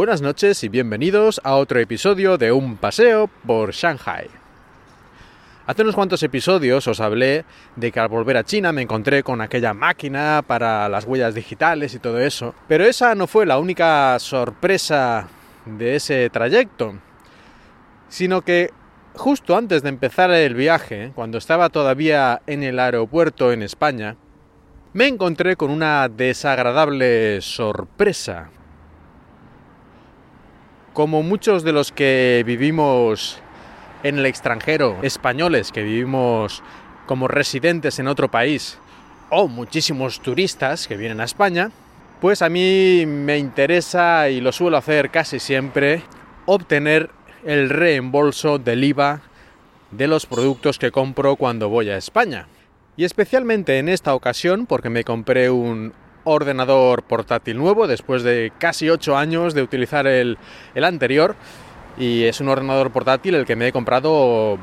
Buenas noches y bienvenidos a otro episodio de Un paseo por Shanghai. Hace unos cuantos episodios os hablé de que al volver a China me encontré con aquella máquina para las huellas digitales y todo eso, pero esa no fue la única sorpresa de ese trayecto, sino que justo antes de empezar el viaje, cuando estaba todavía en el aeropuerto en España, me encontré con una desagradable sorpresa. Como muchos de los que vivimos en el extranjero, españoles que vivimos como residentes en otro país, o muchísimos turistas que vienen a España, pues a mí me interesa y lo suelo hacer casi siempre obtener el reembolso del IVA de los productos que compro cuando voy a España. Y especialmente en esta ocasión porque me compré un ordenador portátil nuevo después de casi 8 años de utilizar el, el anterior. Y es un ordenador portátil el que me he comprado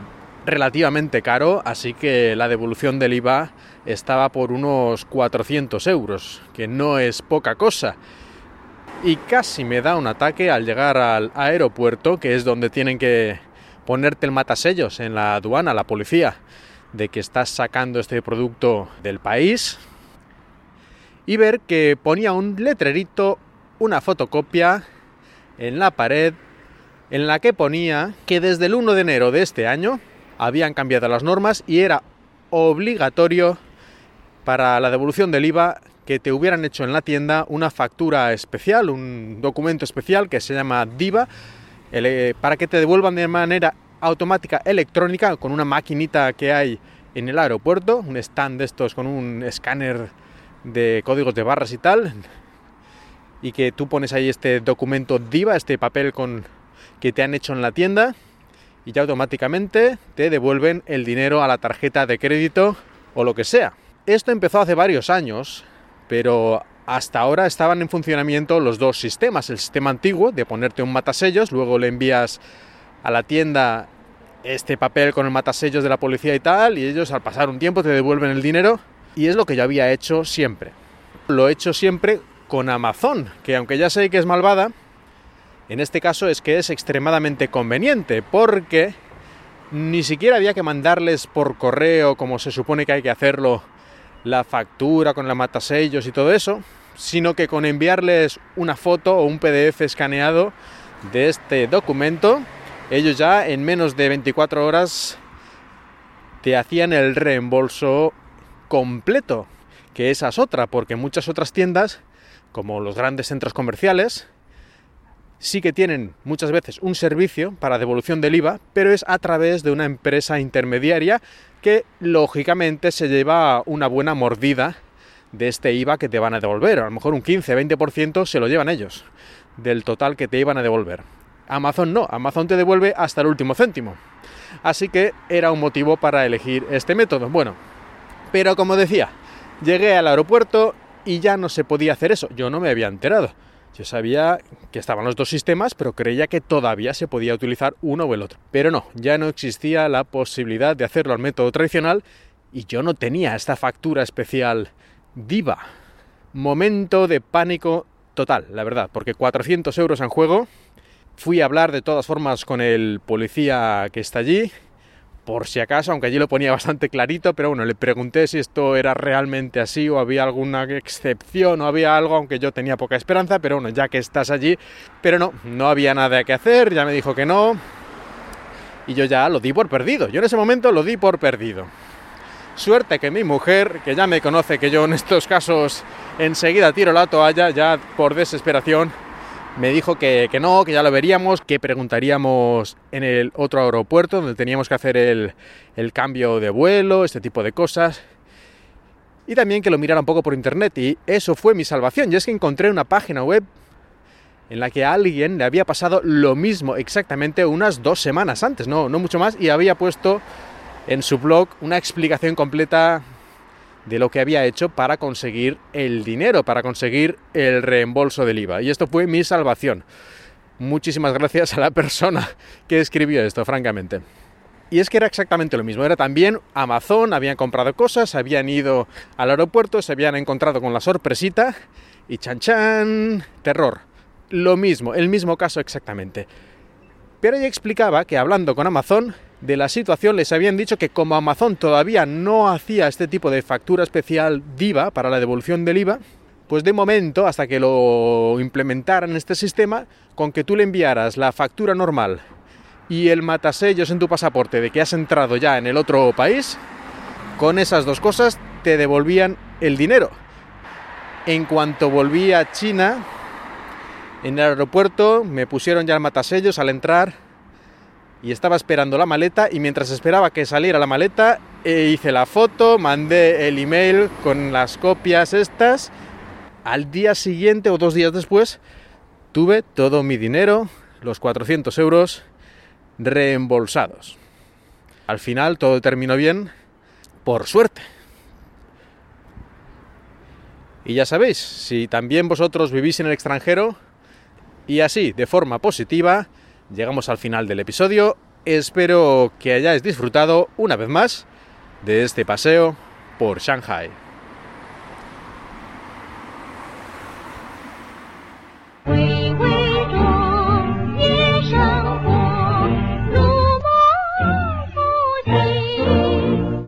relativamente caro, así que la devolución del IVA estaba por unos 400 euros, que no es poca cosa. Y casi me da un ataque al llegar al aeropuerto, que es donde tienen que ponerte el matasellos en la aduana, la policía de que estás sacando este producto del país y ver que ponía un letrerito, una fotocopia en la pared en la que ponía que desde el 1 de enero de este año habían cambiado las normas y era obligatorio para la devolución del IVA que te hubieran hecho en la tienda una factura especial, un documento especial que se llama DIVA, eh, para que te devuelvan de manera automática electrónica con una maquinita que hay en el aeropuerto, un stand de estos con un escáner de códigos de barras y tal, y que tú pones ahí este documento DIVA, este papel con que te han hecho en la tienda, y ya automáticamente te devuelven el dinero a la tarjeta de crédito o lo que sea. Esto empezó hace varios años, pero hasta ahora estaban en funcionamiento los dos sistemas. El sistema antiguo de ponerte un matasellos, luego le envías a la tienda este papel con el matasellos de la policía y tal, y ellos al pasar un tiempo te devuelven el dinero, y es lo que yo había hecho siempre. Lo he hecho siempre con Amazon, que aunque ya sé que es malvada, en este caso es que es extremadamente conveniente, porque ni siquiera había que mandarles por correo, como se supone que hay que hacerlo, la factura con la matasellos y todo eso, sino que con enviarles una foto o un PDF escaneado de este documento, ellos ya en menos de 24 horas te hacían el reembolso completo, que esa es otra, porque muchas otras tiendas, como los grandes centros comerciales, sí que tienen muchas veces un servicio para devolución del IVA, pero es a través de una empresa intermediaria que lógicamente se lleva una buena mordida de este IVA que te van a devolver. A lo mejor un 15-20% se lo llevan ellos del total que te iban a devolver. Amazon no, Amazon te devuelve hasta el último céntimo. Así que era un motivo para elegir este método. Bueno, pero como decía, llegué al aeropuerto y ya no se podía hacer eso. Yo no me había enterado. Yo sabía que estaban los dos sistemas, pero creía que todavía se podía utilizar uno o el otro. Pero no, ya no existía la posibilidad de hacerlo al método tradicional y yo no tenía esta factura especial diva. Momento de pánico total, la verdad, porque 400 euros en juego Fui a hablar de todas formas con el policía que está allí, por si acaso, aunque allí lo ponía bastante clarito, pero bueno, le pregunté si esto era realmente así o había alguna excepción o había algo, aunque yo tenía poca esperanza, pero bueno, ya que estás allí, pero no, no había nada que hacer, ya me dijo que no, y yo ya lo di por perdido, yo en ese momento lo di por perdido. Suerte que mi mujer, que ya me conoce que yo en estos casos enseguida tiro la toalla, ya por desesperación, me dijo que, no, que ya lo veríamos, que preguntaríamos en el otro aeropuerto donde teníamos que hacer el, el cambio de vuelo, este tipo de cosas. Y también que lo mirara un poco por internet. Y eso fue mi salvación. Y es que encontré una página web en la que a alguien le había pasado lo mismo exactamente unas dos semanas antes, no, no mucho más, y había puesto en su blog una explicación completa de lo que había hecho para conseguir el dinero, para conseguir el reembolso del IVA. Y esto fue mi salvación. Muchísimas gracias a la persona que escribió esto, francamente. Y es que era exactamente lo mismo. Era también Amazon, habían comprado cosas, habían ido al aeropuerto, se habían encontrado con la sorpresita y chan chan, terror. lo mismo, el mismo caso exactamente. Pero ella explicaba que hablando con Amazon de la situación les habían dicho que como Amazon todavía no hacía este tipo de factura especial DIVA para la devolución del IVA, pues de momento, hasta que lo implementaran este sistema, con que tú le enviaras la factura normal y el matasellos en tu pasaporte de que has entrado ya en el otro país, con esas dos cosas te devolvían el dinero. En cuanto volví a China, en el aeropuerto me pusieron ya el matasellos al entrar y estaba esperando la maleta y mientras esperaba que saliera la maleta eh, hice la foto, mandé el email con las copias estas. Al día siguiente o dos días después tuve todo mi dinero, los 400 euros, reembolsados. Al final todo terminó bien, por suerte. Y ya sabéis, si también vosotros vivís en el extranjero y así, de forma positiva, llegamos al final del episodio. Espero que hayáis disfrutado una vez más de este paseo por Shanghai.